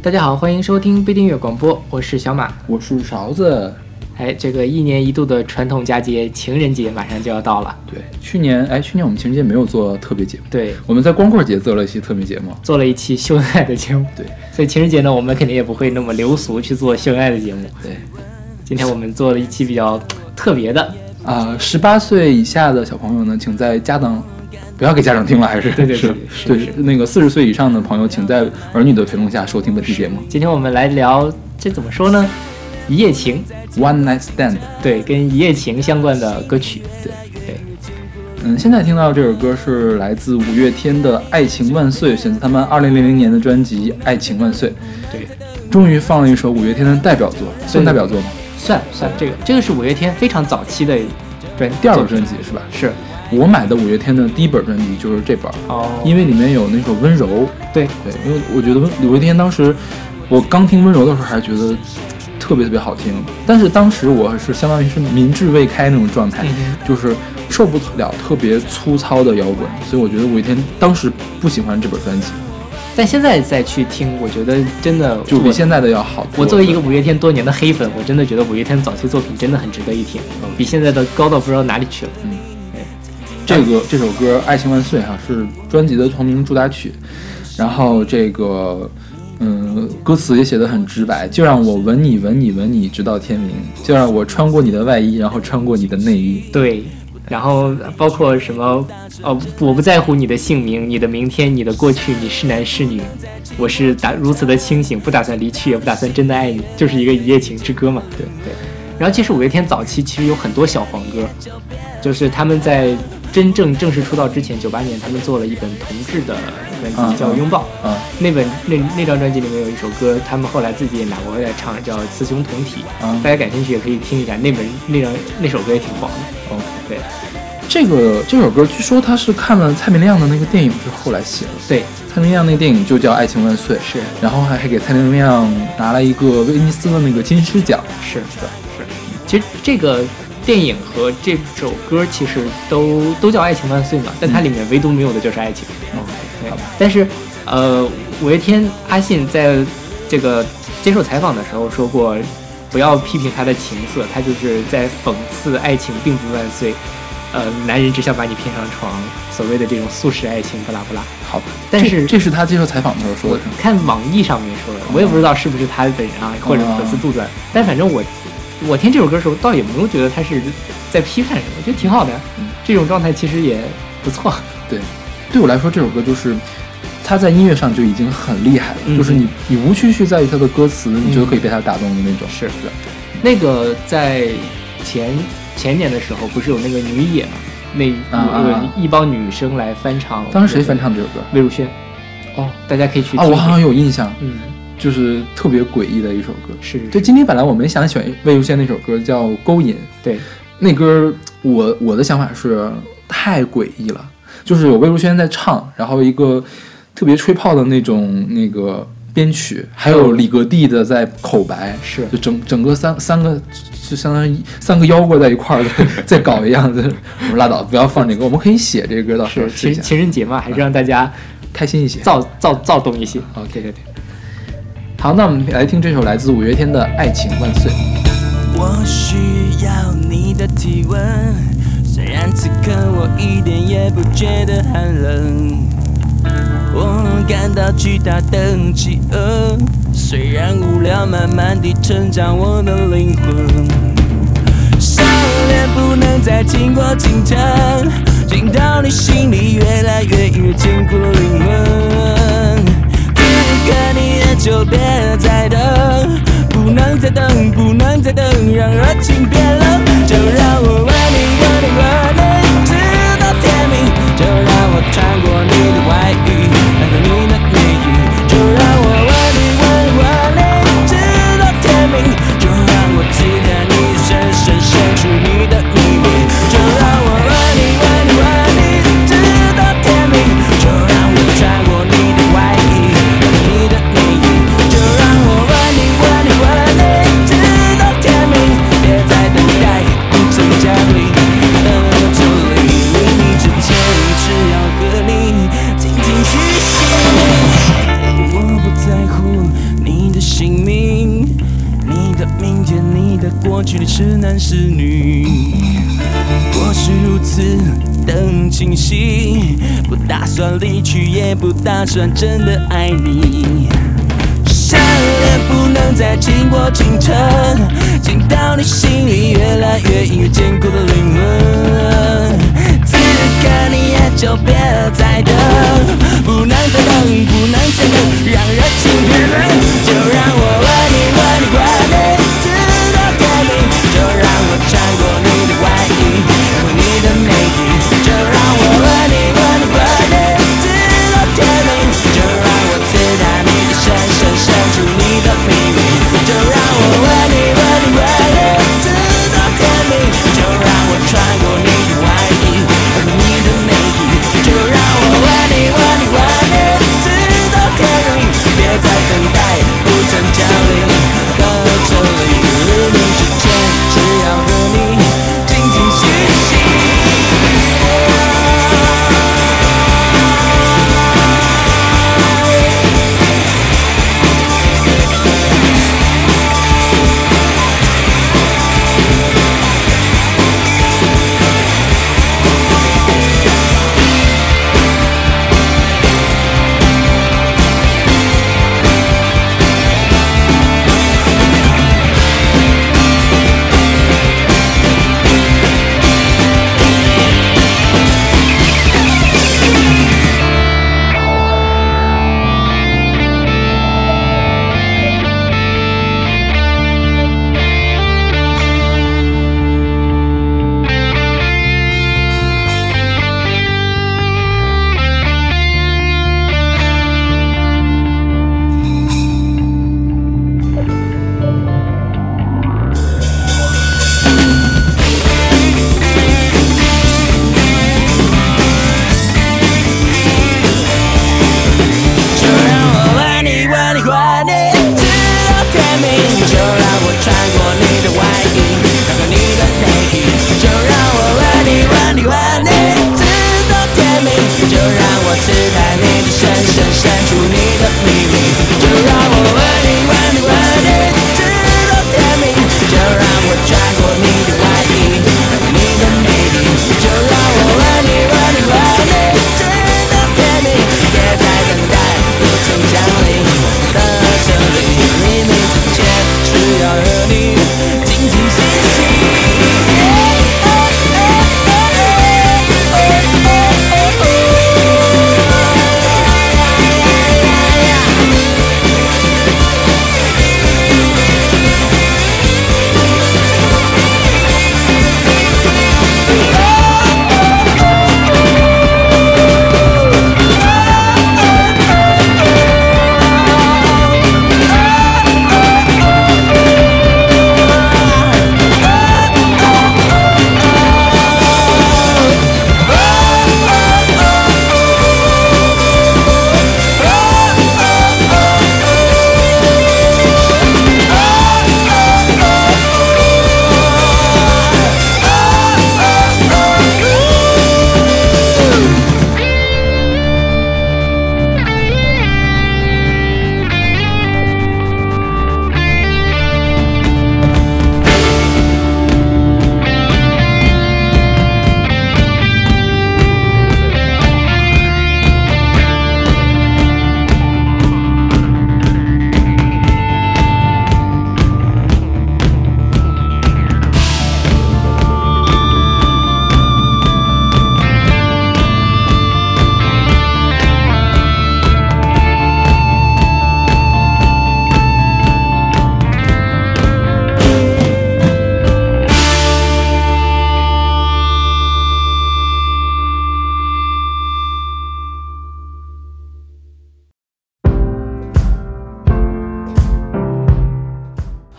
大家好，欢迎收听被订阅广播，我是小马。我是勺子。哎，这个一年一度的传统佳节情人节马上就要到了。对，去年哎，去年我们情人节没有做特别节目，对，我们在光棍节做了一期特别节目。做了一期秀恩爱的节目。对，所以情人节呢，我们肯定也不会那么流俗去做秀恩爱的节目。对，今天我们做了一期比较特别的，啊，十八岁以下的小朋友呢，请在家长不要给家长听了，还是对对是对是是那个四十岁以上的朋友，请在儿女的陪同下收听本期节目。今天我们来聊这怎么说呢？一夜情，One Night Stand。对，跟一夜情相关的歌曲。对对，嗯，现在听到这首歌是来自五月天的《爱情万岁》，选自他们二零零零年的专辑《爱情万岁》。对，终于放了一首五月天的代表作，算代表作吗？算算这个，这个是五月天非常早期的专第二个专辑是吧？是我买的五月天的第一本专辑就是这本，哦，因为里面有那首《温柔》。对对，因为我觉得五月天当时我刚听《温柔》的时候还觉得特别特别好听，但是当时我是相当于是民智未开那种状态，嗯就是受不了特别粗糙的摇滚，所以我觉得五月天当时不喜欢这本专辑，但现在再去听，我觉得真的就比现在的要好。我作为一个五月天多年的黑粉，我真的觉得五月天早期作品真的很值得一听，比现在的高到不知道哪里去了。这个这首歌《爱情万岁》哈是专辑的同名主打曲，然后这个嗯歌词也写的很直白，就让我吻你吻你吻你直到天明，就让我穿过你的外衣，然后穿过你的内衣。对，然后包括什么哦，我不在乎你的姓名、你的明天、你的过去，你是男是女，我是打如此的清醒，不打算离去，也不打算真的爱你，就是一个一夜情之歌嘛。对对。然后其实五月天早期其实有很多小黄歌，就是他们在真正正式出道之前，九八年他们做了一本同志的专辑，嗯叫《拥抱》。啊，那本那那张专辑里面有一首歌，他们后来自己也拿过来唱，叫《雌雄同体》。嗯大家感兴趣也可以听一下，那本那张那首歌也挺棒的。哦，对这个这首歌据说他是看了蔡明亮的那个电影之后来写的。对，蔡明亮那个电影就叫《爱情万岁》，是然后还还给蔡明亮拿了一个威尼斯的那个金狮奖。是是，是。其实这个电影和这首歌其实都都叫《爱情万岁》嘛，但它里面唯独没有的就是爱情。哦，对，但是呃，五月天阿信在这个接受采访的时候说过，不要批评他的情色，他就是在讽刺爱情并不万岁。呃，男人只想把你骗上床，所谓的这种速食爱情，不拉不拉。好，但是这这是他接受采访的时候说的？看网易上面说的，我也不知道是不是他本人啊，或者粉丝杜撰。但反正我我听这首歌的时候，倒也没有觉得他是在批判什么，我觉得挺好的。嗯这种状态其实也不错。对，对我来说，这首歌就是他在音乐上就已经很厉害了，嗯就是你你无需去在意他的歌词，你就可以被他打动的那种。是的，那个在前前年的时候，不是有那个女野嘛？那啊啊有啊一帮女生来翻唱。当时谁翻？唱这首歌？魏如萱。哦大家可以去听啊，我好像有印象，嗯，就是特别诡异的一首歌。是就，今天本来我们想选魏如萱那首歌叫《勾引》，对，那歌我我的想法是太诡异了，就是有魏如萱在唱，然后一个特别吹泡的那种那个编曲，还有李格弟的在口白，是就整整个三三个就相当于三个妖怪在一块儿在 在搞一样的。我们拉倒，不要放这个，我们可以写这个歌，到时候是情情人节嘛，还是让大家开心一些。躁躁躁动一些。好，对对对。好，那我们来听这首来自五月天的《爱情万岁》。我需要你的体温，虽然此刻我一点也不觉得寒冷。我感到巨大的饥饿，虽然无聊，慢慢地成长我的灵魂。少年不能再听我惊叹，听到你心里越来越越坚固灵魂。此刻你就别再等，不能再等，不能再等，让热情变冷。就让我吻你，吻你，吻你，直到天明。就让我穿过你的外衣，穿过你的内衣。就让我吻你，吻你，吻你，直到天明。就让我刺探你深深深处你的你是男是女。我是如此等清晰，不打算离去，也不打算真的爱你。想念不能再紧握紧撑，进到你心里越来越硬越坚固的灵魂。此刻你也就别再等，不能再等，不能再等，让热情变冷，就让我吻你吻你吻你，明，就让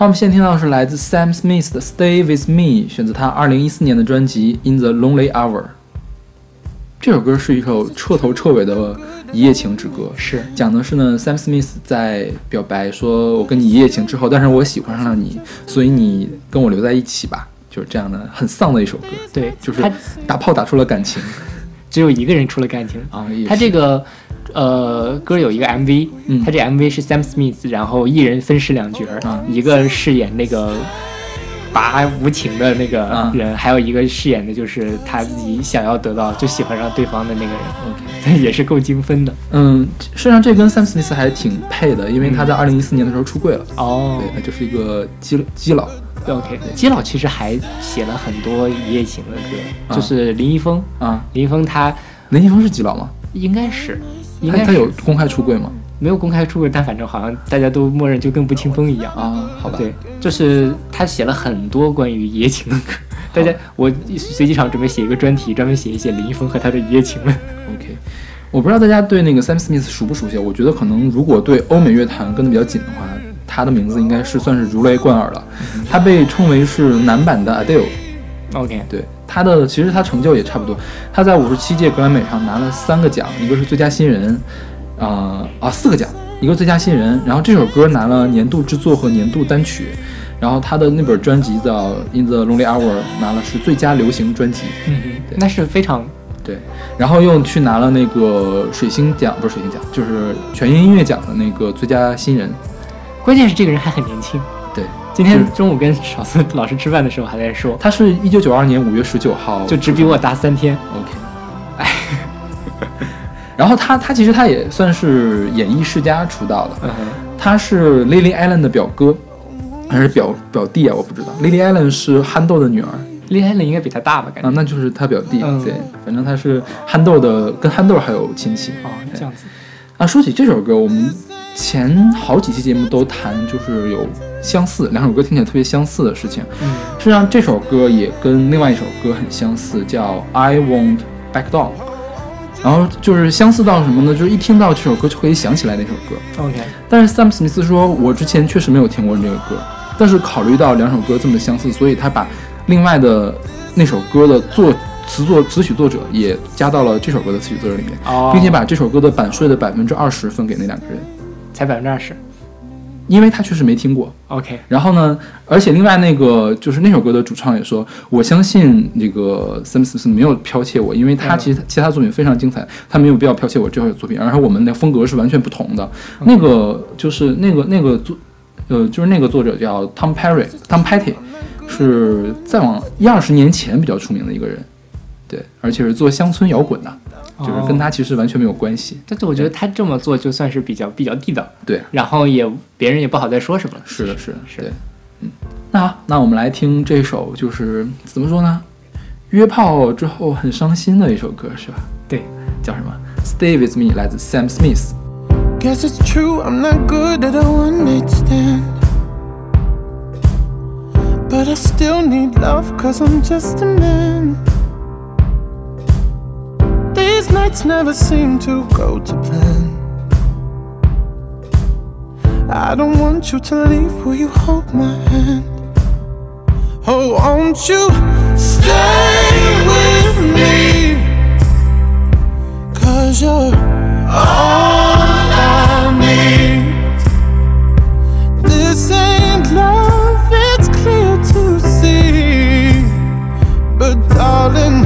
们现在听到的是来自 Sam Smith 的《Stay with Me》，选择他2014年的专辑《In the Lonely Hour》。这首歌是一首彻头彻尾的一夜情之歌，是讲的是呢，Sam Smith 在表白说：“我跟你一夜情之后，但是我喜欢上了你，所以你跟我留在一起吧。”就是这样的很丧的一首歌，对，就是他打炮打出了感情 只有一个人出了感情。啊。他这个呃歌有一个 MV，、嗯。他这 MV 是 Sam Smith，然后一人分饰两角一个饰演那个拔无情的那个啊人，还有一个饰演的就是他自己想要得到就喜欢上对方的那个人，OK，也是够精分的。嗯，实际上这跟 Sam Smith 还挺配的，因为他在二零一四年的时候出柜了，哦。对他就是一个基基佬。OK，基佬其实还写了很多一夜情的歌，啊就是林一峰，啊。林一峰他林一峰是基佬吗？应该是，应该他他有公开出柜吗？没有公开出柜，但反正好像大家都默认就跟不清风一样。啊，好吧，对，就是他写了很多关于一夜情的歌。大家，我随机场准备写一个专题，专门写一写林一峰和他的一夜情们。OK，我不知道大家对那个 Sam Smith 熟不熟悉？我觉得可能如果对欧美乐坛跟的比较紧的话，他的名字应该是算是如雷贯耳了。他被称为是男版的 Adele。OK，对他的其实他成就也差不多，他在五十七届格莱美上拿了三个奖，一个是最佳新人，啊、啊四个奖，一个最佳新人，然后这首歌拿了年度制作和年度单曲，然后他的那本专辑叫《In the Lonely Hour》拿了是最佳流行专辑，嗯，那是非常对，然后又去拿了那个水星奖，不是水星奖，就是全英音乐奖的那个最佳新人，关键是这个人还很年轻。对，今天中午跟小孙老师吃饭的时候还在说，他是一九九二年五月十九号，就只比我大三天。OK，哎，然后他他其实他也算是演艺世家出道的，嗯，他是 Lily Allen 的表哥还是表表弟啊？我不知道。Lily Allen 是憨豆的女儿厉害了应该比他大吧？感觉啊，那就是他表弟。嗯对，反正他是憨豆的，跟憨豆还有亲戚哦，这样子。啊。说起这首歌，我们前好几期节目都谈，就是有相似，两首歌听起来特别相似的事情。嗯实际上这首歌也跟另外一首歌很相似，叫《I Won't Back Down》。然后就是相似到什么呢？就是一听到这首歌就可以想起来那首歌。，OK，但是 Sam Smith 说，我之前确实没有听过这个歌，但是考虑到两首歌这么相似，所以他把另外的那首歌的作词作词曲作者也加到了这首歌的词曲作者里面，哦，并且把这首歌的版税的百分之二十分给那两个人，才百分之二十。因为他确实没听过。OK，然后呢，而且另外那个就是那首歌的主唱也说，我相信这个 Sam 史密斯没有剽窃我，因为他嗯。其实其他作品非常精彩，他没有必要剽窃我这首作品，然后我们的风格是完全不同的。那个就是那个那个作，呃，就是那个作者叫 Tom Perry，Tom Petty，是再往一二十年前比较出名的一个人，对，而且是做乡村摇滚的，就是跟他其实完全没有关系。但是我觉得他这么做就算是比较比较地道，对，然后也别人也不好再说什么了。是的，是的，是的，嗯，那好，那我们来听这首，就是怎么说呢？约炮之后很伤心的一首歌，是吧？对，叫什么？Stay with me，来自 Sam Smith。Guess it's true, I'm not good at a one night stand. But I still need love, cause I'm just a man. These nights never seem to go to plan. I don't want you to leave, will you hold my hand? Oh, won't you stay with me? Cause you're all I need. This ain't love, it's clear to see. But darling,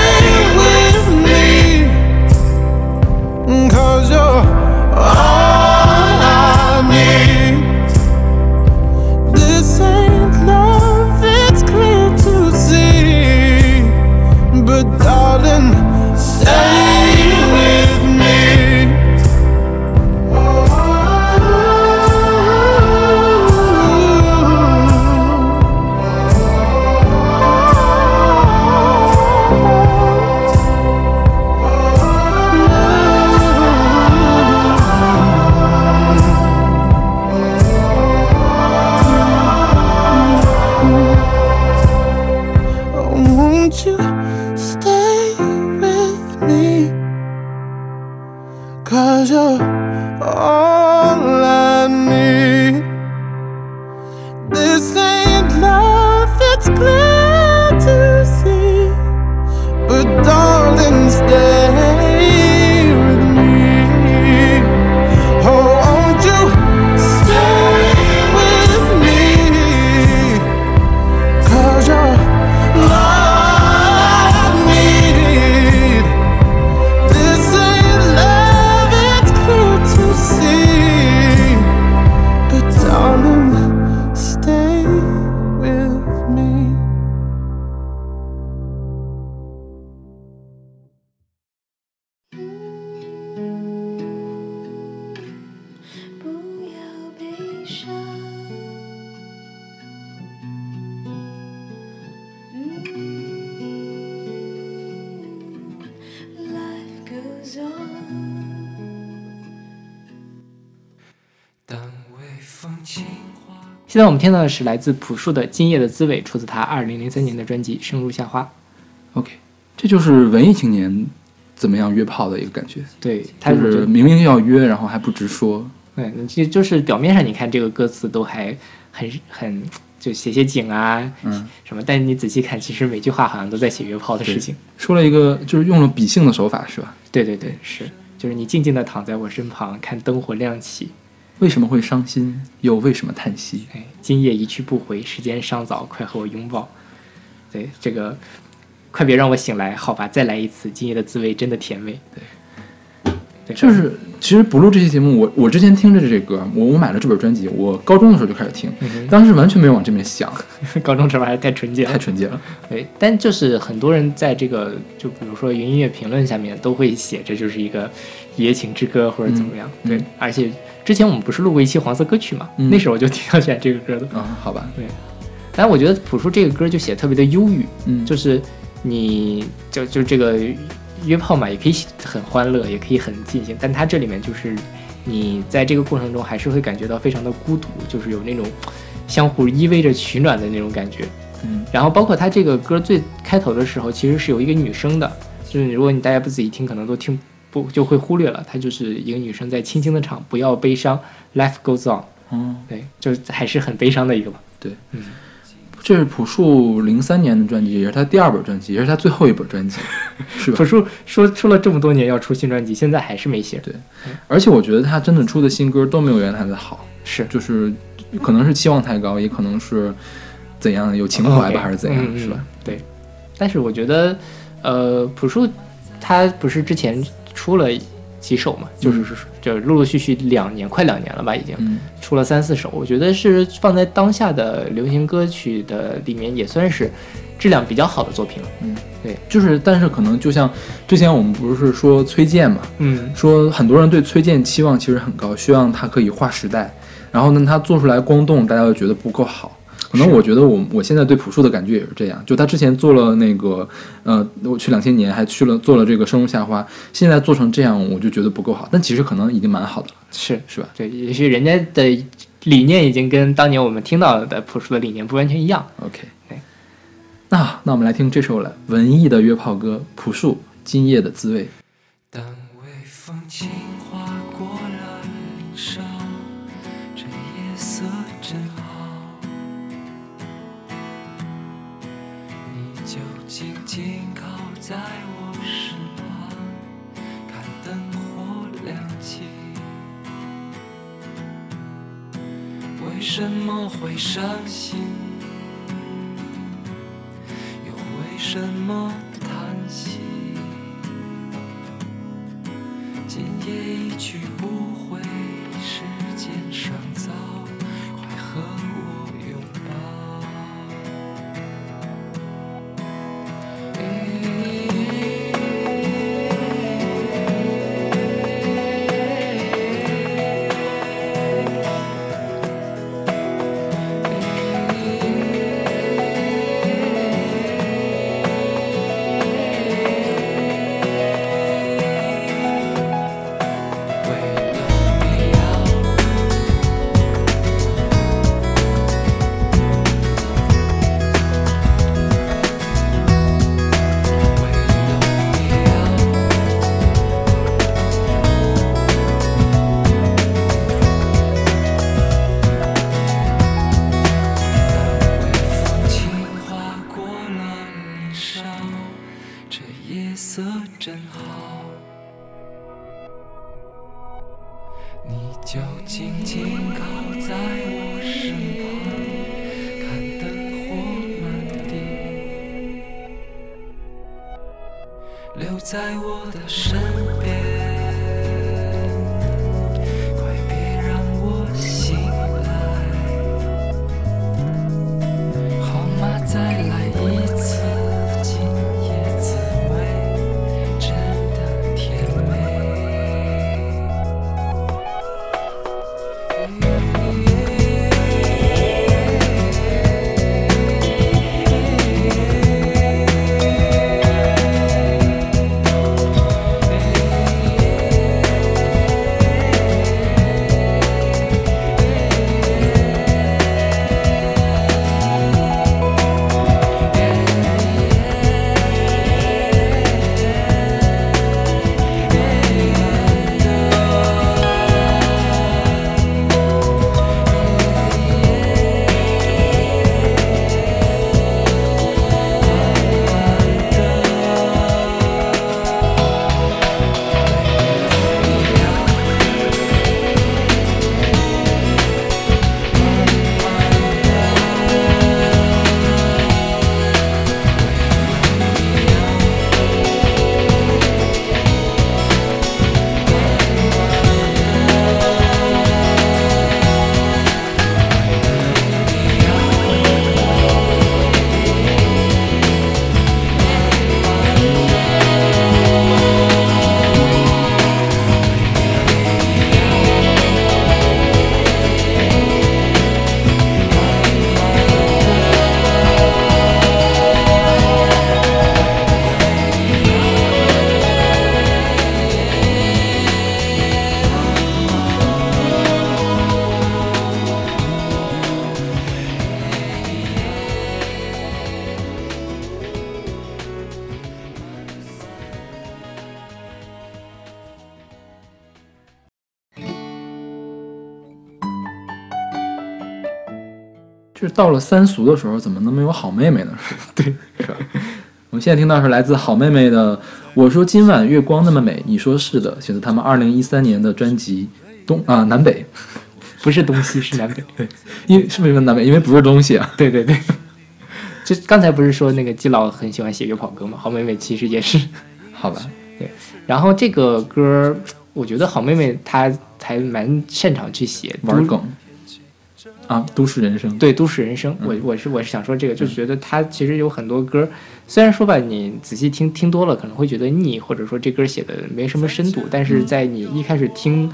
现在我们听到的是来自朴树的《今夜的滋味》，出自他2003年的专辑《生如夏花》。OK，这就是文艺青年怎么样约炮的一个感觉，对，他就是是明明要约，然后还不直说。对，你就就是表面上你看这个歌词都还很很就写写景啊，嗯，什么，但你仔细看，其实每句话好像都在写约炮的事情。说了一个就是用了比兴的手法，是吧？对对对，是，就是你静静的躺在我身旁，看灯火亮起。为什么会伤心，又为什么叹息？哎，今夜一去不回，时间尚早，快和我拥抱。对，这个，快别让我醒来，好吧，再来一次，今夜的滋味真的甜美。对，对，就是其实不录这期节目，我我之前听着这歌，我我买了这本专辑，我高中的时候就开始听，嗯当时完全没有往这边想，高中时候还是太纯洁了。太纯洁了。对，但就是很多人在这个，就比如说云音乐评论下面都会写这就是一个一夜情之歌或者怎么样。对而且之前我们不是录过一期黄色歌曲嘛，嗯那时候我就挺想选这个歌的。嗯、好吧，对但我觉得朴树这个歌就写得特别的忧郁，嗯，就是你就就这个约炮嘛，也可以很欢乐，也可以很尽兴，但它这里面就是你在这个过程中还是会感觉到非常的孤独，就是有那种相互依偎着取暖的那种感觉。嗯，然后包括他这个歌最开头的时候，其实是有一个女生的，就是如果你大家不仔细听，可能都听不就会忽略了，它就是一个女生在轻轻的唱“不要悲伤，Life goes on”，嗯，对，就还是很悲伤的一个吧。对，嗯。这是朴树零三年的专辑，也是他第二本专辑，也是他最后一本专辑，是吧朴？树说出了这么多年要出新专辑，现在还是没写。对而且我觉得他真的出的新歌都没有原来的好，是就是可能是期望太高，也可能是怎样有情怀吧，还是怎样，嗯是吧？？嗯对，但是我觉得，呃，朴树他不是之前出了几首嘛，就是就陆陆续续两年，快两年了吧，已经嗯，出了三四首。我觉得是放在当下的流行歌曲的里面，也算是质量比较好的作品了。嗯，对就是，但是可能就像之前我们不是说崔健嘛，嗯，说很多人对崔健期望其实很高，希望他可以划时代，然后呢，他做出来光动，大家又觉得不够好。可能我觉得我我现在对朴树的感觉也是这样，就他之前做了那个，呃，我去两千年还去了做了这个生如夏花，现在做成这样，我就觉得不够好，但其实可能已经蛮好的了，是是吧？对，也许人家的理念已经跟当年我们听到的朴树的理念不完全一样。OK，对那那我们来听这首了，文艺的约炮歌，朴树《今夜的滋味》。当微风轻为什么会伤心？又为什么叹息？今夜一去不就是到了三俗的时候，怎么能没有好妹妹呢？是吧？对，是吧？我们现在听到是来自好妹妹的《我说今晚月光那么美》，你说是的，选择他们二零一三年的专辑《东啊南北不是东西是南北。》，对因为是为什么南北？因为不是东西啊。对对对，就刚才不是说那个季老很喜欢写月跑歌吗？好妹妹其实也是。好吧，对然后这个歌儿，我觉得好妹妹她才蛮擅长去写玩梗啊，都市人生。对都市人生，我嗯我是我是想说这个，就是觉得他其实有很多歌，虽然说吧，你仔细听听多了可能会觉得腻，或者说这歌写的没什么深度，但嗯是在你一开始听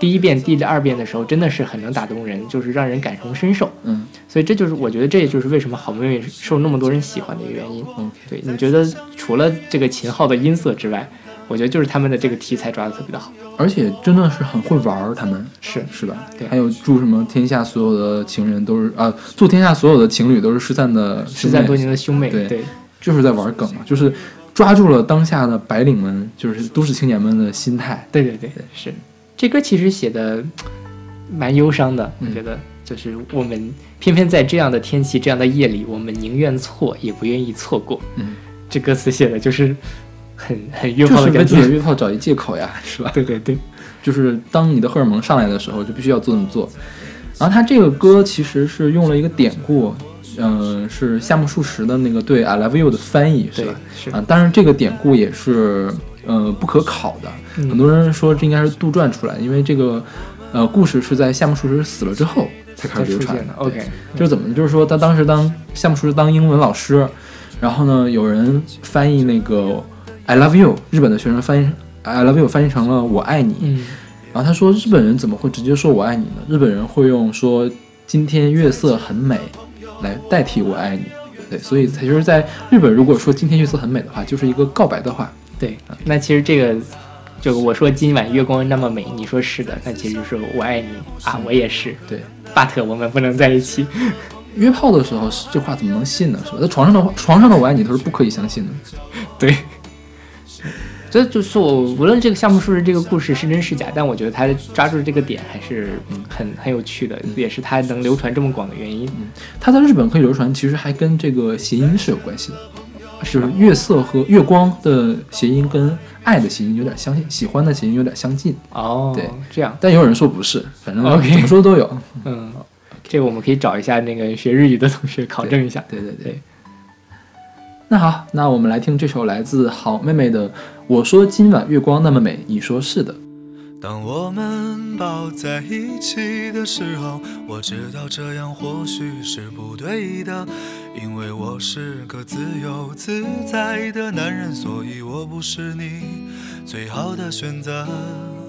第一遍、第二遍的时候，真的是很能打动人，就是让人感同身受。嗯，所以这就是我觉得这也就是为什么好妹妹受那么多人喜欢的一个原因。OK 对，你觉得除了这个秦昊的音色之外，我觉得就是他们的这个题材抓的特别的好。而且真的是很会玩儿，他们。是。是吧？对。还有祝什么天下所有的情人都是啊，祝天下所有的情侣都是失散的失散多年的兄妹，对对。就是在玩梗嘛，就是抓住了当下的白领们，就是都市青年们的心态。对对对，是。这歌其实写的 蛮忧伤的，嗯。我觉得。就是我们偏偏在这样的天气、这样的夜里，我们宁愿错也不愿意错过。嗯，这歌词写的就是很很约炮的感觉。自己的约炮找一借口呀，是吧？对对对，就是当你的荷尔蒙上来的时候，就必须要这么做。然后他这个歌其实是用了一个典故，嗯、是夏目漱石的那个对 “I love you” 的翻译，是吧？是啊，当然这个典故也是呃不可考的，嗯很多人说这应该是杜撰出来，因为这个呃故事是在夏目漱石死了之后才开始流传的。OK，就是怎么呢？就是说他当时当夏目漱石当英文老师，然后呢有人翻译那个 “I love you”，日本的学生翻译 “I love you” 翻译成了“我爱你”，嗯，然后他说日本人怎么会直接说我爱你呢？日本人会用说今天月色很美来代替我爱你。对，所以他就是在日本，如果说今天月色很美的话，就是一个告白的话。对。那其实这个。就我说今晚月光那么美，你说是的，那其实就是我爱你啊，我也是对，，but 我们不能在一起。约炮的时候这话怎么能信呢？是吧？在床上的话，床上的我爱你都是不可以相信的。对，所以就是我无论这个项目树是这个故事是真是假，但我觉得他抓住这个点还是嗯很很有趣的，也是他能流传这么广的原因。嗯，他在日本可以流传，其实还跟这个谐音是有关系的，就是月色和月光的谐音跟爱的谐音有点相近，喜欢的谐音有点相近。哦，对，这样，但也有人说不是，反正怎么说都有。嗯，这个我们可以找一下那个学日语的同学考证一下。对对对。对那好，那我们来听这首来自好妹妹的《我说今晚月光那么美，你说是的》。当我们抱在一起的时候，我知道这样或许是不对的，因为我是个自由自在的男人，所以我不是你最好的选择。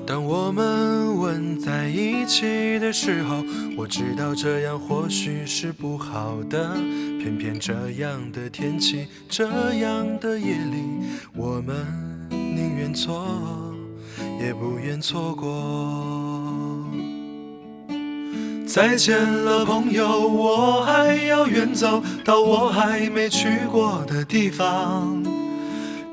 当我们吻在一起的时候，我知道这样或许是不好的，偏偏这样的天气，这样的夜里，我们宁愿错。也不愿错过。再见了，朋友，我还要远走到我还没去过的地方。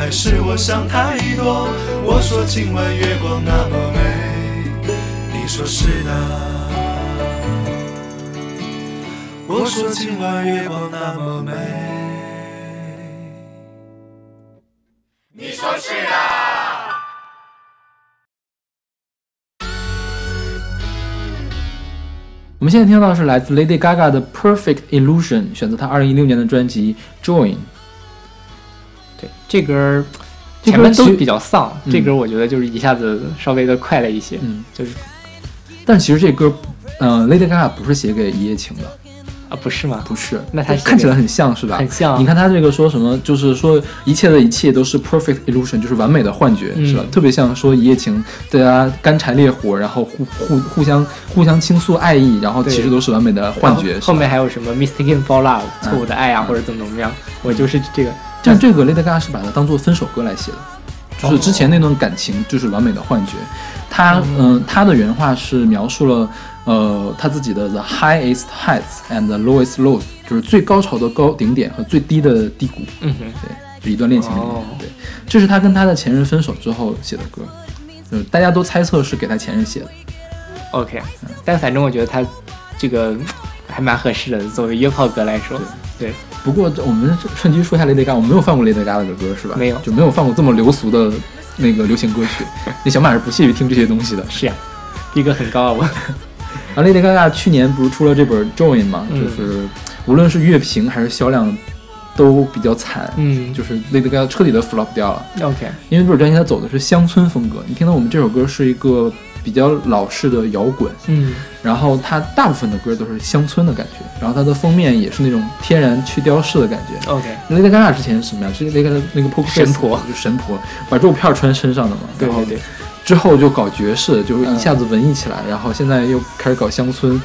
还是我想太多？我说今晚月光那么美，你说是的。我说今晚月光那么美。你说是的我们现在听到的是来自 Lady Gaga 的《Perfect Illusion》，选择她2016年的专辑《Join》。对，这歌前面都比较丧，嗯这歌我觉得就是一下子稍微的快了一些，嗯，就是但其实这歌，嗯、l a d y Gaga 不是写给一夜情的，啊，不是吗？不是。那他看起来很像是吧？很像啊你看他这个说什么，就是说一切的一切都是 perfect illusion，就是完美的幻觉，嗯是吧？特别像说一夜情，大家干柴烈火，然后互互互相互相倾诉爱意，然后其实都是完美的幻觉。后后面还有什么 mistaken for love 错误的爱啊，嗯或者怎么怎么样，我就是这个，但这个 Lady Gaga 是把它当做分手歌来写的，就是之前那段感情就是完美的幻觉。他嗯、他的原话是描述了呃他自己的 the highest heights and the lowest lows，就是最高潮的高顶点和最低的低谷。嗯哼，对，就一段恋情里面，哦对，这是他跟他的前任分手之后写的歌，就是大家都猜测是给他前任写的。OK，但反正我觉得他这个 还蛮合适的，作为约炮歌来说，对，不过我们趁机说一下 Lady Gaga，我没有放过 Lady Gaga 的歌是吧？没有就没有放过这么流俗的那个流行歌曲。那小马是不屑于听这些东西的。是呀，逼格很高啊，我，然后 Lady Gaga 去年不是出了这本《Join》嘛，嗯就是无论是乐评还是销量都比较惨，嗯就是 Lady Gaga 彻底的 flop 掉了。，OK，因为这本专辑它走的是乡村风格，你听到我们这首歌是一个比较老式的摇滚，嗯然后它大部分的歌都是乡村的感觉，然后它的封面也是那种天然去雕饰的感觉。，OK，Lady Gaga 之前是什么呀？是那个那个 Poker 神婆就神婆，把肉片穿身上的嘛。对对对，之后就搞爵士，就嗯一下子文艺起来，然后现在又开始搞乡村，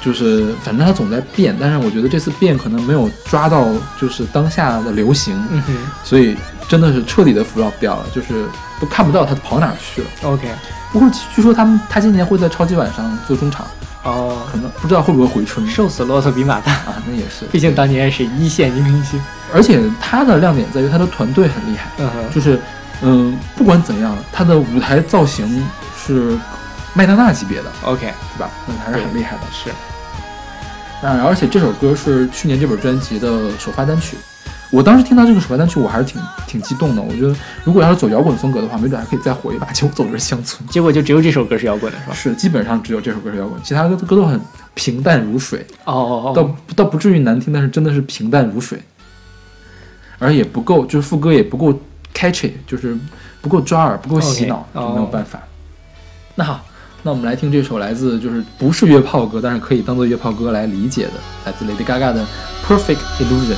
就是反正它总在变，但是我觉得这次变可能没有抓到就是当下的流行，嗯哼所以真的是彻底的 flop 掉了，就是都看不到它跑哪儿去了。，OK，不过据说他们他今年会在超级晚上做中场，哦，可能不知道会不会回春。瘦死骆驼比马大，啊，那也是。毕竟当年是一线女明星，而且他的亮点在于他的团队很厉害，就是嗯，不管怎样，他的舞台造型是麦当娜级别的，OK，对吧？那还是很厉害的。是，那而且这首歌是去年这本专辑的首发单曲。我当时听到这个首发单曲，我还是挺挺激动的。我觉得如果要是走摇滚风格的话，没准还可以再火一把。结果走的是乡村，结果就只有这首歌是摇滚的是吧？是基本上只有这首歌是摇滚，其他的歌都很平淡如水，哦哦倒哦，倒不至于难听，但是真的是平淡如水，而也不够，就是副歌也不够 catchy，就是不够抓耳，不够洗脑就没有哦办法。那好，那我们来听这首来自就是不是约炮歌，但是可以当做约炮歌来理解的，来自 Lady Gaga 的《Perfect Illusion》。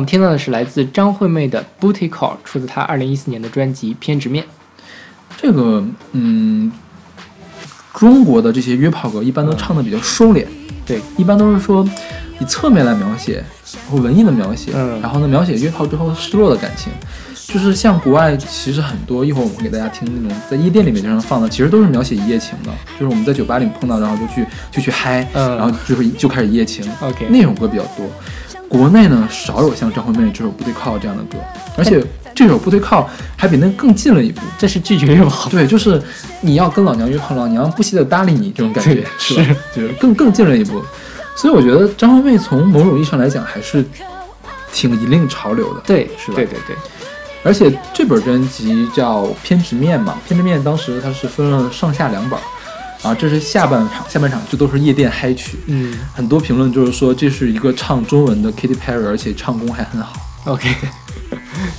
们听到的是来自张惠妹的《Booty Call》，出自她二零一四年的专辑《偏执面》。这个嗯，中国的这些约炮歌一般都唱的比较收敛，对，一般都是说以侧面来描写或文艺的描写，嗯。然后呢描写约炮之后失落的感情。就是像国外其实很多，一会儿我们会给大家听那种在夜店里面经常放的，其实都是描写一夜情的，就是我们在酒吧里碰到，然后就去就去嗨，嗯。然后就是就开始一夜情。OK 那种歌比较多。国内呢少有像张惠妹这首《不对靠》这样的歌，而且这首《不对靠》还比那更近了一步。这是拒绝约炮。对，就是你要跟老娘约炮，老娘不惜的搭理你这种感觉，是吧？就是更更近了一步。所以我觉得张惠妹从某种意义上来讲，还是挺引领潮流的。对，是吧对对对，而且这本专辑叫《偏执面》嘛，《偏执面》当时它是分了上下两本儿，啊，这是下半场，下半场这都是夜店嗨曲。嗯很多评论就是说这是一个唱中文的 Katy Perry，而且唱功还很好。，OK，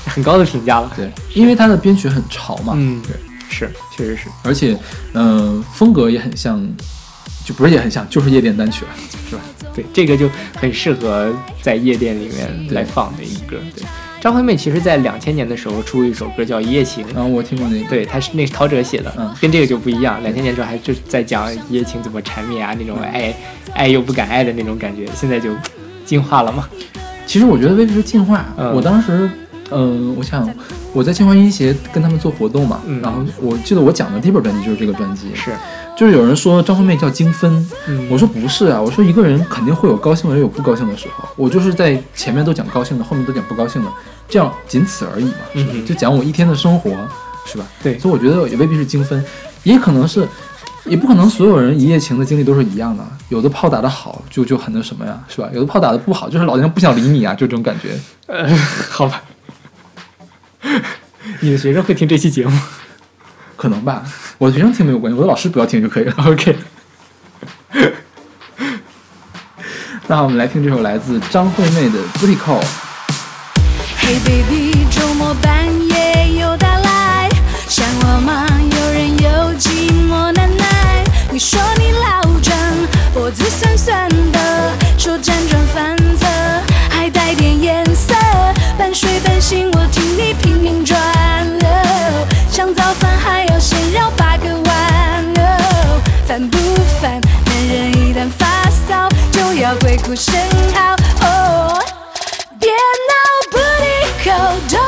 很高的评价了。对，因为它的编曲很潮嘛，嗯对，是，确实是。而且嗯、呃风格也很像，就不是也很像，就是夜店单曲了，是吧？对，这个就很适合在夜店里面来放的一个歌。对，张惠妹其实在两千年的时候出过一首歌叫《一夜情》，然后我听过那个，对，她是那是陶喆写的，嗯跟这个就不一样。两千年的时候还就是在讲一夜情怎么缠绵啊，那种爱爱又不敢爱的那种感觉，现在就进化了嘛。其实我觉得未必是进化。嗯我当时，嗯、我想我在清华音协跟他们做活动嘛，嗯然后我记得我讲的第一本专辑就是这个专辑，是，就是有人说张惠妹叫精分，嗯我说不是啊，我说一个人肯定会有高兴的，也有不高兴的时候，我就是在前面都讲高兴的，后面都讲不高兴的，这样仅此而已嘛，是吧？嗯就讲我一天的生活，是吧？对所以我觉得也未必是精分，也可能是。也不可能所有人一夜情的经历都是一样的，有的炮打得好就就很那什么呀，是吧？有的炮打得不好，就是老娘不想理你啊，就这种感觉。呃，好吧。你的学生会听这期节目可能吧，我的学生听没有关系，我的老师不要听就可以了。？OK，那我们来听这首来自张惠妹的《Booty Call》。Hey baby，周末半夜又打来，想我吗？有人有寂寞难耐。你说你老张，脖子酸酸的，说辗转反要鬼哭神嚎。哦，别闹，不离口。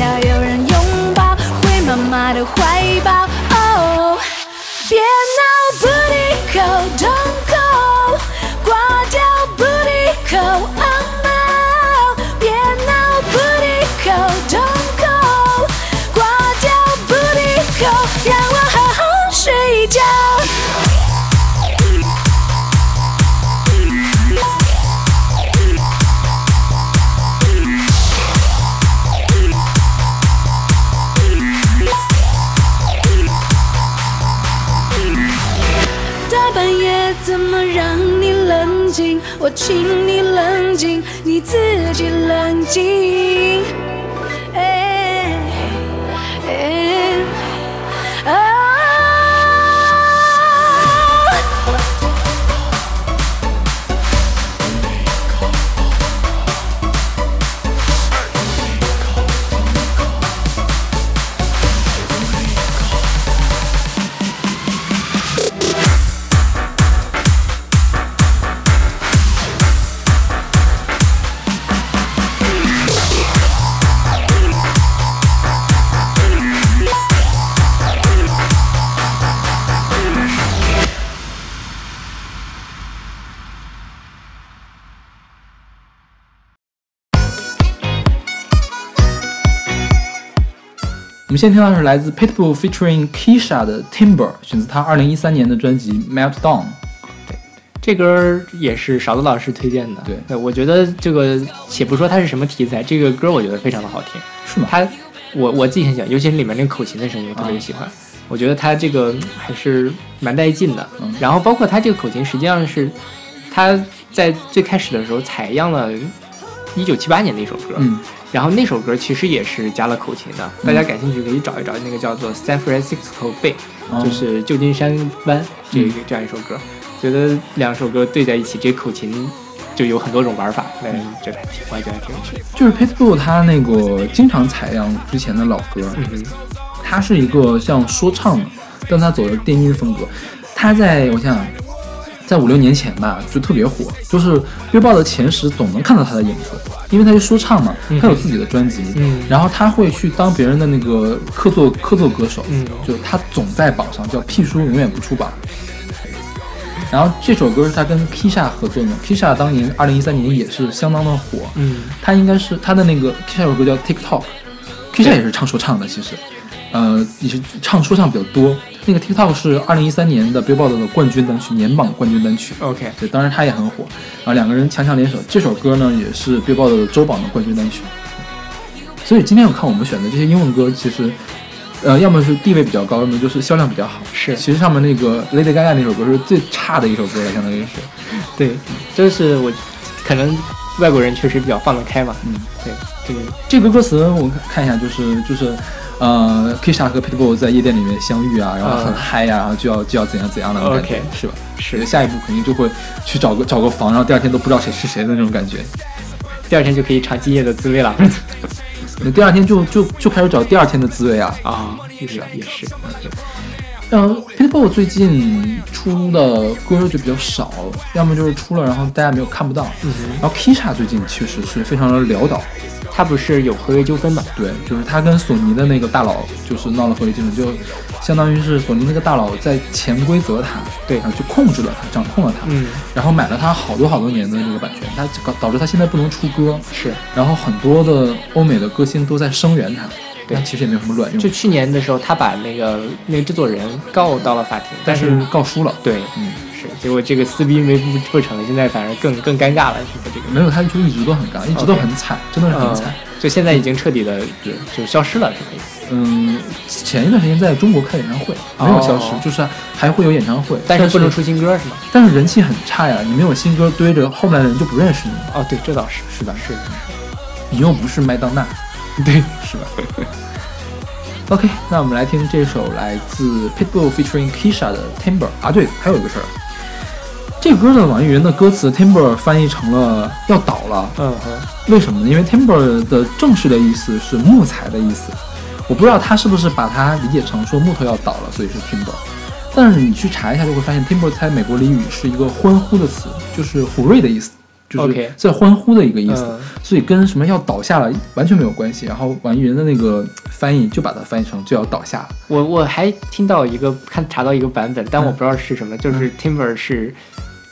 要有人拥抱，回妈妈的怀抱。哦。别闹，Booty call，Don't call，挂掉，Booty call，Oh 请你冷静，你自己冷静。先听到的是来自 Pitbull featuring Keisha 的 Timber，选自他2013年的专辑 Meltdown。对这歌儿也是勺子老师推荐的。对我觉得这个，且不说它是什么题材，这个歌我觉得非常的好听。是吗？它，我我自己很喜欢，尤其是里面那个口琴的声音，我特别喜欢。我觉得它这个还是蛮带劲的。嗯然后包括它这个口琴，实际上是它在最开始的时候采样了1978年的一首歌。嗯然后那首歌其实也是加了口琴的，大家感兴趣可以找一找，那个叫做《San Francisco Bay》，哦就是旧金山湾这个这样一首歌。觉得两首歌对在一起，这口琴就有很多种玩法，那觉得还挺，我还觉得还挺有趣的。就是 Pitbull 他那个经常采样之前的老歌，嗯哼，他是一个像说唱的，但他走的电音风格。他在我想想，在五六年前吧，就特别火，就是 Billboard 的前十总能看到他的影子，因为他是说唱嘛，他有自己的专辑，嗯然后他会去当别人的那个客座客座歌手，嗯就他总在榜上，叫屁叔永远不出榜。然后这首歌是他跟 Kisha 合作的，Kisha 当年二零一三年也是相当的火，嗯他应该是他的那个 Kisha 有首歌叫 TikTok，Kisha 也是唱说唱的，其实，呃，也是唱说唱比较多。那个 TikTok 是二零一三年的 Billboard 的冠军单曲，年榜冠军单曲。，OK，对，当然他也很火，然后两个人强强联手。这首歌呢也是 Billboard 的周榜的冠军单曲。所以今天我看我们选的这些英文歌，其实，呃，要么是地位比较高，要么就是销量比较好。是其实上面那个 Lady Gaga 那首歌是最差的一首歌了，相当于是。对，就是我可能外国人确实比较放得开嘛。嗯，对，这个这个歌词我们看一下，就是就是，呃，Kisha 和 Pitbull 在夜店里面相遇啊，然后很嗯嗨呀、然后就要就要怎样怎样的感觉 OK 是吧？是下一步肯定就会去找个找个房，然后第二天都不知道谁是谁的那种感觉。第二天就可以尝今夜的滋味了。那第二天就就就开始找第二天的滋味啊。啊，也是也是，然后 Pitbull 最近出的歌就比较少，要么就是出了然后大家没有看不到。嗯然后 Kisha 最近确实是非常的潦倒，他不是有合约纠纷嘛？对，就是他跟索尼的那个大佬就是闹了合约纠纷，就相当于是索尼那个大佬在潜规则他，对然后去控制了他，掌控了他，嗯，然后买了他好多好多年的这个版权，他导导致他现在不能出歌，是。然后很多的欧美的歌星都在声援他，对但其实也没有什么卵用，就去年的时候，他把那个那个制作人告到了法庭，但但是是告输了，对，嗯，是，结果这个撕逼没不不成，现在反而更更尴尬了，是吧？这个没有他就一直都很尬，一直都很惨，真的是很惨。嗯就现在已经彻底的就就消失了，是吧？嗯，前一段时间在中国开演唱会，没有消失，哦就是还会有演唱会，但是是不能出新歌是吗？但是人气很差呀，你没有新歌堆着，后面的人就不认识你，哦，对，这倒是，是的？是的，你又不是麦当娜，对，是吧？OK，那我们来听这首来自 Pitbull featuring Kisha 的 Timber 啊，对，还有一个事儿，这个歌的网易云的歌词 Timber 翻译成了要倒了，嗯哼，为什么呢？因为 timber 的正式的意思是木材的意思，我不知道他是不是把它理解成说木头要倒了，所以是 timber。但是你去查一下就会发现，timber 在美国俚语是一个欢呼的词，就是虎瑞的意思，就是在欢呼的一个意思嗯所以跟什么要倒下了完全没有关系。然后网易云的那个翻译就把它翻译成就要倒下了。我我还听到一个看查到一个版本，但我不知道是什么，就是 timber 是，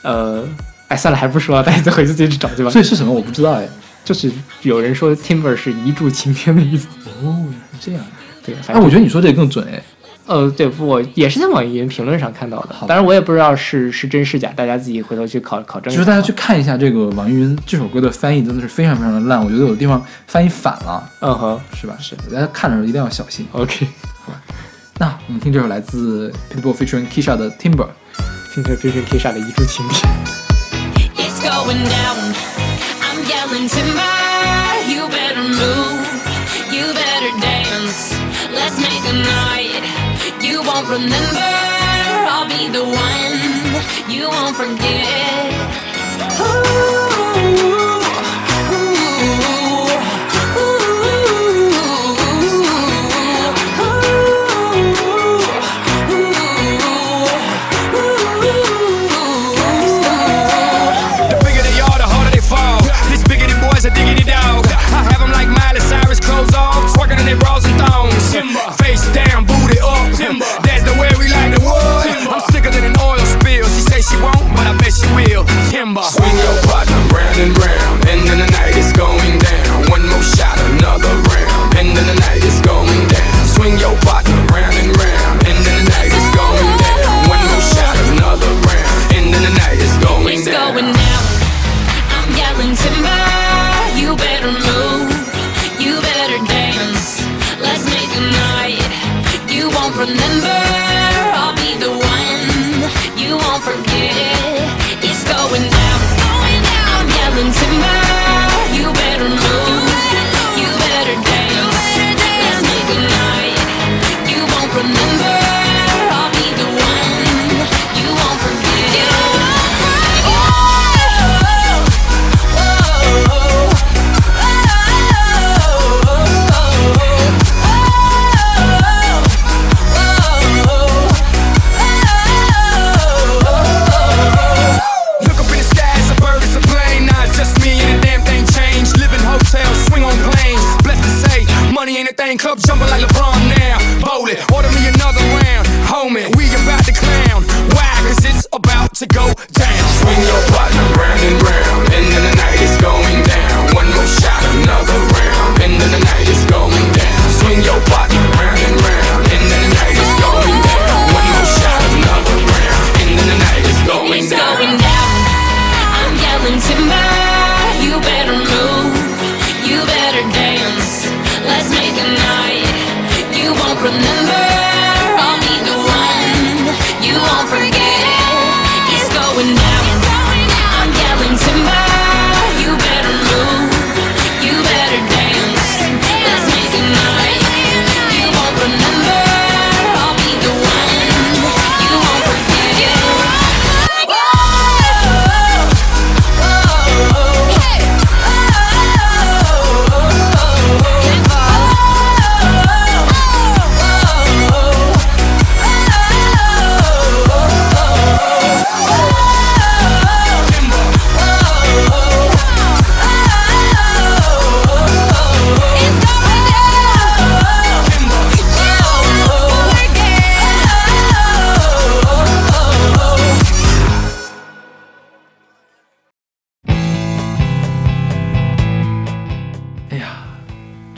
呃，哎，算了，还不说了，大家再回去自己去找去吧。所以是什么我不知道哎。就是有人说 timber 是一柱擎天的意思，哦，这样。对，反哎，正我觉得你说这个更准哎。呃，对，我也是在网易云评论上看到的好，当然我也不知道是是真是假，大家自己回头去考考证。就是大家去看一下这个网易云这首歌的翻译真的是非常非常的烂，我觉得有的地方翻译反了。嗯哼是吧？是，大家看的时候一定要小心。，OK，那我们听这首来自 Pitbull featuring Kisha 的 Timber。听着非常 Kisha 的一柱擎天。It's going down. I'm yelling timber. You better move. You better dance. Let's make a night. You won't remember. I'll be the one. You won't forget. wheel, timber. Swing your partner round and round, and then the night is going down. One more shot, another round, and then the night is going down. Swing your partner.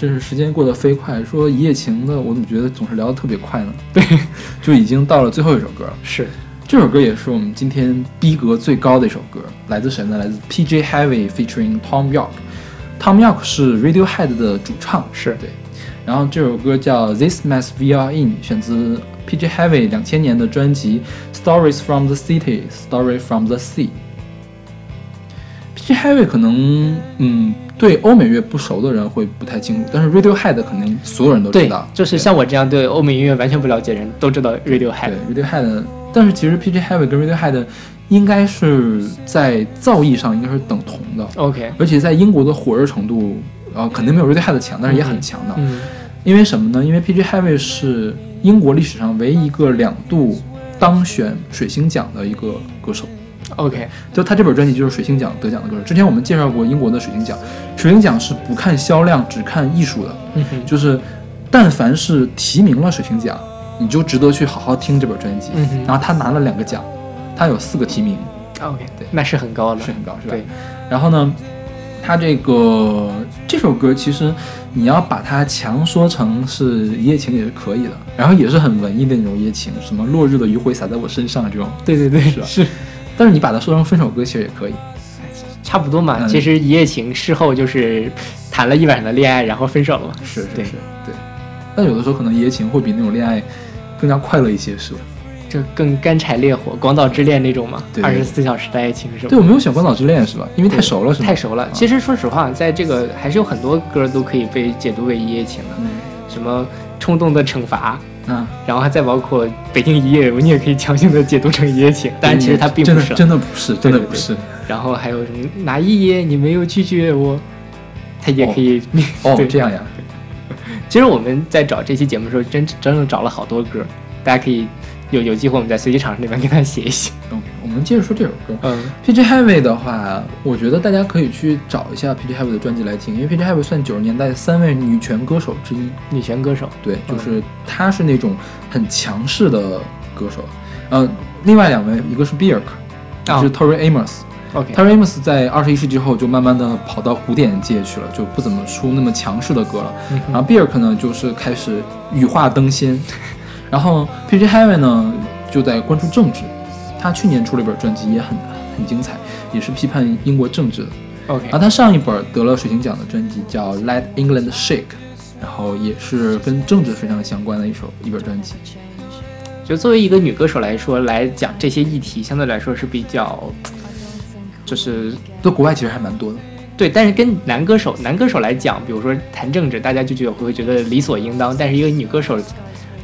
真是时间过得飞快。说一夜情的，我怎么觉得总是聊得特别快呢？对，就已经到了最后一首歌了。是这首歌也是我们今天逼格最高的一首歌，来自谁呢？来自 P.J. Harvey featuring Tom York。Tom York 是 Radiohead 的主唱，是对。然后这首歌叫 This Mess We Are In，选自 P.J. Harvey 两千年的专辑 Stories from the City, Story from the Sea。P.J. Harvey 可能嗯对欧美乐不熟的人会不太清楚，但是 Radiohead 肯定所有人都知道，，就是像我这样对欧美音乐完全不了解的人都知道 Radiohead。对 Radiohead，但是其实 PG Harvey 跟 Radiohead 应该是在造诣上应该是等同的，OK，而且在英国的火热程度，呃，肯定没有 Radiohead 强，但是也很强的。嗯，因为什么呢？因为 PG Harvey 是英国历史上唯一一个两度当选水星奖的一个歌手。OK，就他这本专辑就是水星奖得奖的歌。之前我们介绍过英国的水星奖，水星奖是不看销量，只看艺术的。嗯哼，就是但凡是提名了水星奖，你就值得去好好听这本专辑。嗯哼然后他拿了两个奖，他有四个提名，OK，对那是很高了，是很高，是吧？对，然后呢，他这个这首歌其实你要把它强说成是一夜情也是可以的，然后也是很文艺的那种一夜情，什么落日的余晖洒在我身上这种。对对对，是吧是但是你把它说成分手歌其实也可以。差不多嘛。嗯其实一夜情事后就是谈了一晚上的恋爱，然后分手了嘛。对是是是，对。但有的时候可能一夜情会比那种恋爱更加快乐一些，是吧？就更干柴烈火，广岛之恋那种嘛，二十四小时的爱情是吧？对，我没有选《广岛之恋》是吧？因为太熟了，是吗？太熟了。其实说实话，在这个还是有很多歌都可以被解读为一夜情的，嗯什么冲动的惩罚，啊，然后还再包括北京一夜游，你也可以强行的解读成一夜情，但其实它并不是。真的不是，真的不是。然后还有什么哪一夜你没有拒绝我，它也可以。哦对，这样呀。其实我们在找这期节目的时候，真真正找了好多歌，大家可以有有机会我们在随机场那边给他写一写。OK，我们接着说这首歌。嗯，PG Harvey 的话，我觉得大家可以去找一下 PG Harvey 的专辑来听，因为 PG Harvey 算九十年代三位女权歌手之一。女权歌手，对，就是她是那种很强势的歌手。呃，另外两位，一个是 Bjork，啊是 Tori Amos。OK，Tori Amos 在二十一世纪后就慢慢的跑到古典界去了，就不怎么出那么强势的歌了。嗯然后 Bjork 呢，就是开始羽化登仙。然后 P.J. Harvey 呢，就在关注政治。他去年出了一本专辑，也很很精彩，也是批判英国政治的。OK，然后他上一本得了水晶奖的专辑叫《Let England Shake》，然后也是跟政治非常相关的一首一本专辑。就作为一个女歌手来说，来讲这些议题，相对来说是比较，就是在国外其实还蛮多的。对，但是跟男歌手男歌手来讲，比如说谈政治，大家就觉得会觉得理所应当，但是一个女歌手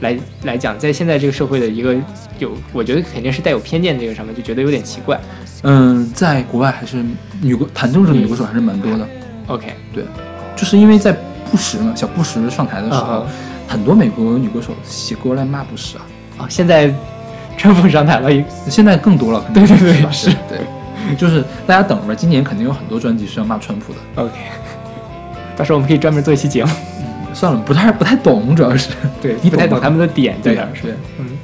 来来讲，在现在这个社会的一个有，我觉得肯定是带有偏见这个上面，就觉得有点奇怪。嗯，在国外还是女歌谈政治的女歌手还是蛮多的。OK，对，就是因为在布什嘛，小布什上台的时候，嗯很多美国女歌手写歌来骂布什啊。啊，现在川普上台了，现在更多了，对对对是对，就是大家等着吧，今年肯定有很多专辑是要骂川普的。OK，到时候我们可以专门做一期节目。算了，不太不太懂，主要是对，你不太懂他们的点在对哪儿。对。嗯，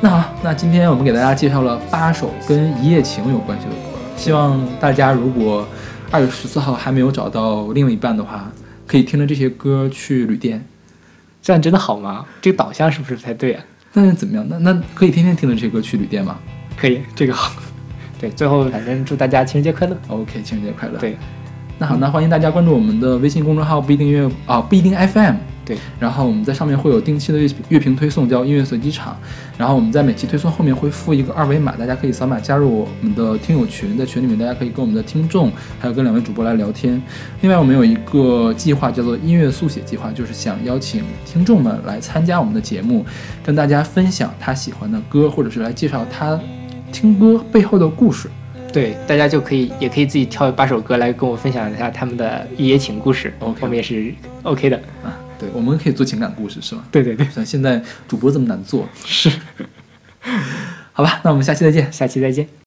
那好，那今天我们给大家介绍了八首跟一夜情有关系的歌，希望大家如果二月十四号还没有找到另一半的话，可以听着这些歌去旅店。这样真的好吗？这个导向是不是不太对啊？那是怎么样？那那可以天天听着这些歌去旅店吗可以，这个好。对，最后反正祝大家情人节快乐。？OK，情人节快乐。对，那好，那欢迎大家关注我们的微信公众号不一定乐啊不一定 FM。对，然后我们在上面会有定期的乐乐评推送，叫音乐随机场。然后我们在每期推送后面会附一个二维码，大家可以扫码加入我们的听友群，在群里面大家可以跟我们的听众，还有跟两位主播来聊天。另外，我们有一个计划叫做音乐速写计划，就是想邀请听众们来参加我们的节目，跟大家分享他喜欢的歌，或者是来介绍他听歌背后的故事。对，大家就可以也可以自己挑八首歌来跟我分享一下他们的一夜情故事。我们也是 OK 的。啊，对，我们可以做情感故事，是吗？对对对，像现在主播这么难做，是。好吧，那我们下期再见。下期再见。